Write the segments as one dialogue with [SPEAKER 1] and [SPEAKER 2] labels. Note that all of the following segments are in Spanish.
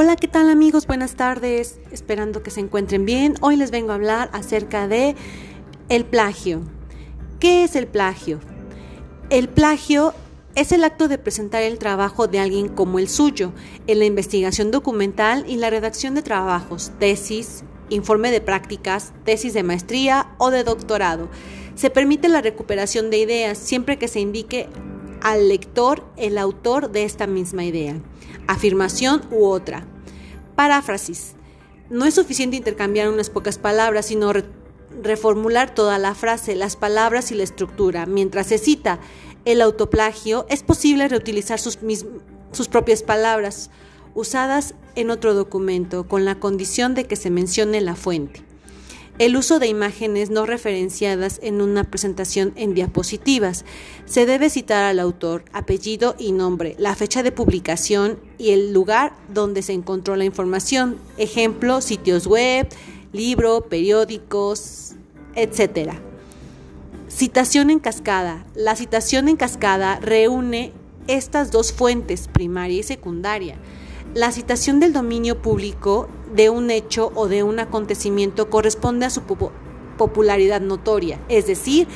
[SPEAKER 1] Hola, ¿qué tal amigos? Buenas tardes. Esperando que se encuentren bien. Hoy les vengo a hablar acerca de el plagio. ¿Qué es el plagio? El plagio es el acto de presentar el trabajo de alguien como el suyo en la investigación documental y la redacción de trabajos, tesis, informe de prácticas, tesis de maestría o de doctorado. Se permite la recuperación de ideas siempre que se indique al lector el autor de esta misma idea, afirmación u otra. Paráfrasis. No es suficiente intercambiar unas pocas palabras, sino reformular toda la frase, las palabras y la estructura. Mientras se cita el autoplagio, es posible reutilizar sus, sus propias palabras usadas en otro documento, con la condición de que se mencione la fuente. El uso de imágenes no referenciadas en una presentación en diapositivas. Se debe citar al autor, apellido y nombre, la fecha de publicación y el lugar donde se encontró la información. Ejemplo, sitios web, libro, periódicos, etc. Citación en cascada. La citación en cascada reúne estas dos fuentes, primaria y secundaria. La citación del dominio público de un hecho o de un acontecimiento corresponde a su popularidad notoria, es decir,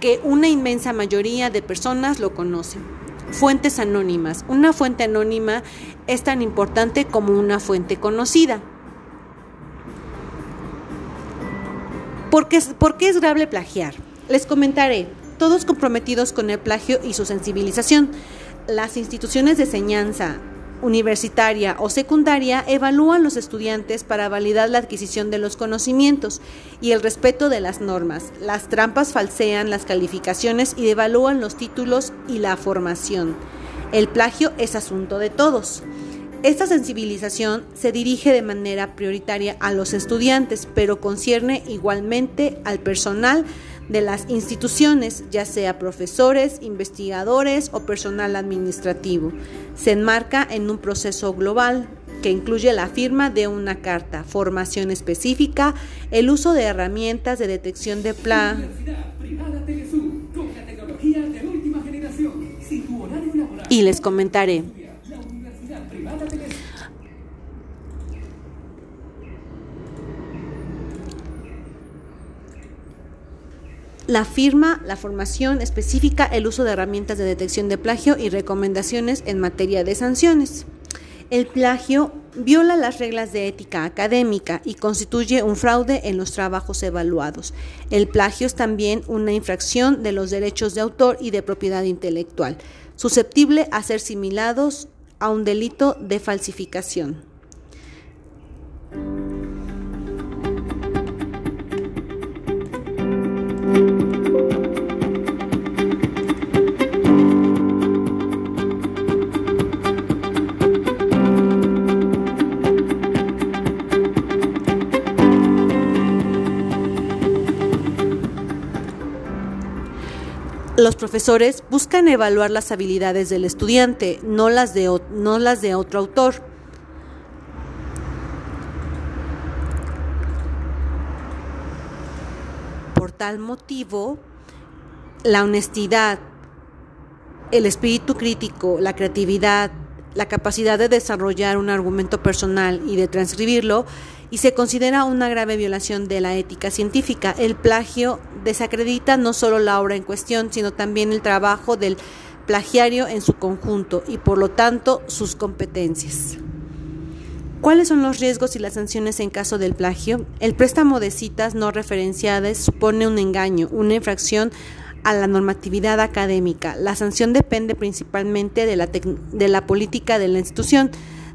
[SPEAKER 1] que una inmensa mayoría de personas lo conocen. Fuentes anónimas. Una fuente anónima es tan importante como una fuente conocida. ¿Por qué, ¿Por qué es grave plagiar? Les comentaré, todos comprometidos con el plagio y su sensibilización. Las instituciones de enseñanza, universitaria o secundaria evalúan los estudiantes para validar la adquisición de los conocimientos y el respeto de las normas. Las trampas falsean las calificaciones y devalúan los títulos y la formación. El plagio es asunto de todos. Esta sensibilización se dirige de manera prioritaria a los estudiantes, pero concierne igualmente al personal de las instituciones, ya sea profesores, investigadores o personal administrativo. Se enmarca en un proceso global que incluye la firma de una carta, formación específica, el uso de herramientas de detección de plan. Y les comentaré. La firma, la formación específica, el uso de herramientas de detección de plagio y recomendaciones en materia de sanciones. El plagio viola las reglas de ética académica y constituye un fraude en los trabajos evaluados. El plagio es también una infracción de los derechos de autor y de propiedad intelectual, susceptible a ser similados a un delito de falsificación. Los profesores buscan evaluar las habilidades del estudiante, no las de, no las de otro autor. Por tal motivo, la honestidad, el espíritu crítico, la creatividad, la capacidad de desarrollar un argumento personal y de transcribirlo, y se considera una grave violación de la ética científica. El plagio desacredita no solo la obra en cuestión, sino también el trabajo del plagiario en su conjunto y por lo tanto sus competencias. ¿Cuáles son los riesgos y las sanciones en caso del plagio? El préstamo de citas no referenciadas supone un engaño, una infracción a la normatividad académica. La sanción depende principalmente de la, de la política de la institución,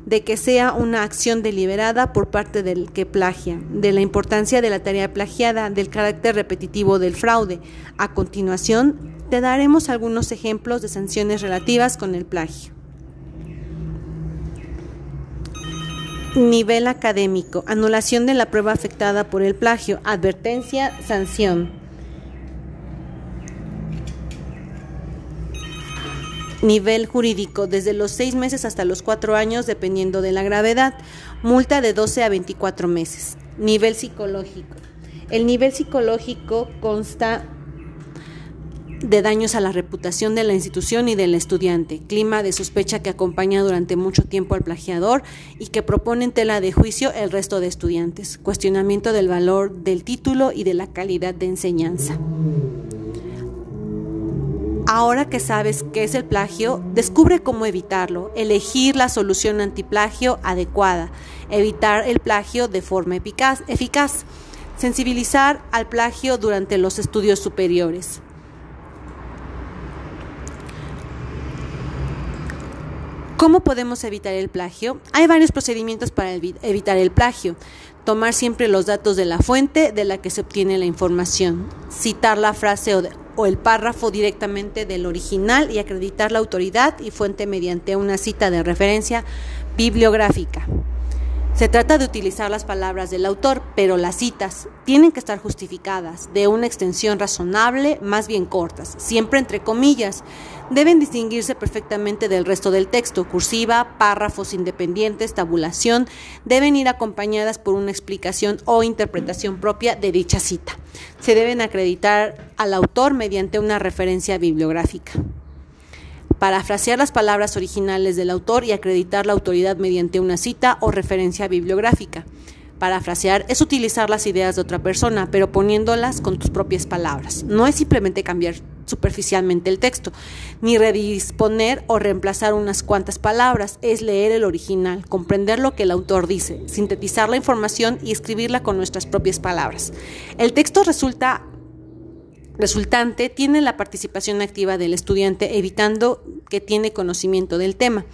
[SPEAKER 1] de que sea una acción deliberada por parte del que plagia, de la importancia de la tarea plagiada, del carácter repetitivo del fraude. A continuación, te daremos algunos ejemplos de sanciones relativas con el plagio. Nivel académico. Anulación de la prueba afectada por el plagio. Advertencia, sanción. Nivel jurídico, desde los seis meses hasta los cuatro años, dependiendo de la gravedad. Multa de 12 a 24 meses. Nivel psicológico. El nivel psicológico consta de daños a la reputación de la institución y del estudiante, clima de sospecha que acompaña durante mucho tiempo al plagiador y que propone en tela de juicio el resto de estudiantes, cuestionamiento del valor del título y de la calidad de enseñanza. Ahora que sabes qué es el plagio, descubre cómo evitarlo, elegir la solución antiplagio adecuada, evitar el plagio de forma eficaz, sensibilizar al plagio durante los estudios superiores. ¿Cómo podemos evitar el plagio? Hay varios procedimientos para evitar el plagio. Tomar siempre los datos de la fuente de la que se obtiene la información, citar la frase o, el párrafo directamente del original y acreditar la autoridad y fuente mediante una cita de referencia bibliográfica. Se trata de utilizar las palabras del autor, pero las citas tienen que estar justificadas, de una extensión razonable, más bien cortas, siempre entre comillas. Deben distinguirse perfectamente del resto del texto, cursiva, párrafos independientes, tabulación, deben ir acompañadas por una explicación o interpretación propia de dicha cita. Se deben acreditar al autor mediante una referencia bibliográfica parafrasear las palabras originales del autor y acreditar la autoridad mediante una cita o referencia bibliográfica. Parafrasear es utilizar las ideas de otra persona, pero poniéndolas con tus propias palabras. No es simplemente cambiar superficialmente el texto, ni redisponer o reemplazar unas cuantas palabras, es leer el original, comprender lo que el autor dice, sintetizar la información y escribirla con nuestras propias palabras. El texto resulta resultante tiene la participación activa del estudiante, evitando que tiene conocimiento del tema.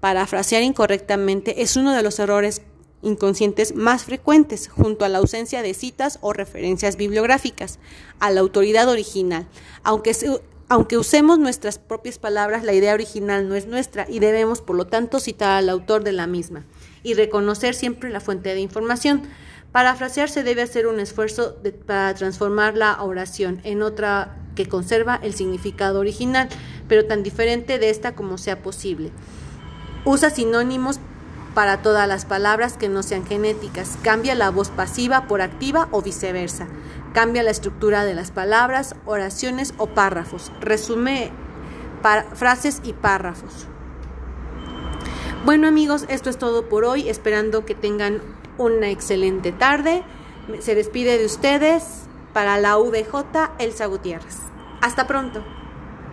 [SPEAKER 1] Parafrasear incorrectamente es uno de los errores inconscientes más frecuentes, junto a la ausencia de citas o referencias bibliográficas, a la autoridad original. Aunque, aunque usemos nuestras propias palabras, la idea original no es nuestra y debemos, por lo tanto, citar al autor de la misma y reconocer siempre la fuente de información. Parafrasear se debe hacer un esfuerzo para transformar la oración en otra que conserva el significado original, pero tan diferente de esta como sea posible. Usa sinónimos para todas las palabras que no sean genéticas. Cambia la voz pasiva por activa o viceversa. Cambia la estructura de las palabras, oraciones o párrafos. Resume frases y párrafos. Bueno amigos, esto es todo por hoy, esperando que tengan una excelente tarde. Se despide de ustedes para la VJ Elsa Gutiérrez. Hasta pronto.